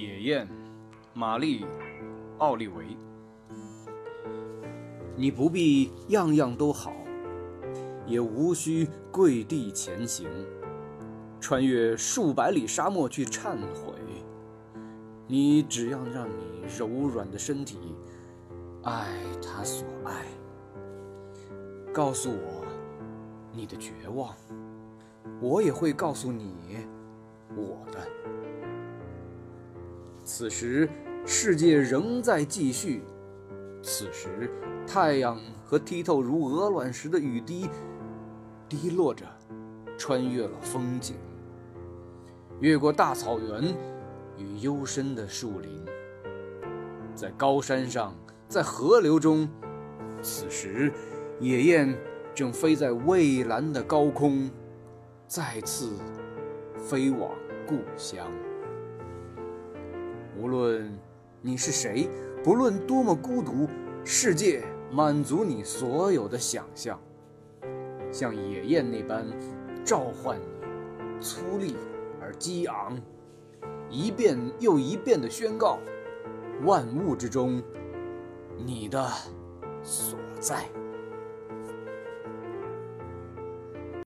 野雁，玛丽，奥利维。你不必样样都好，也无需跪地前行，穿越数百里沙漠去忏悔。你只要让你柔软的身体爱他所爱，告诉我你的绝望，我也会告诉你我的。此时，世界仍在继续。此时，太阳和剔透如鹅卵石的雨滴滴落着，穿越了风景，越过大草原与幽深的树林，在高山上，在河流中。此时，野雁正飞在蔚蓝的高空，再次飞往故乡。无论你是谁，不论多么孤独，世界满足你所有的想象，像野雁那般召唤你，粗粝而激昂，一遍又一遍地宣告：万物之中，你的所在。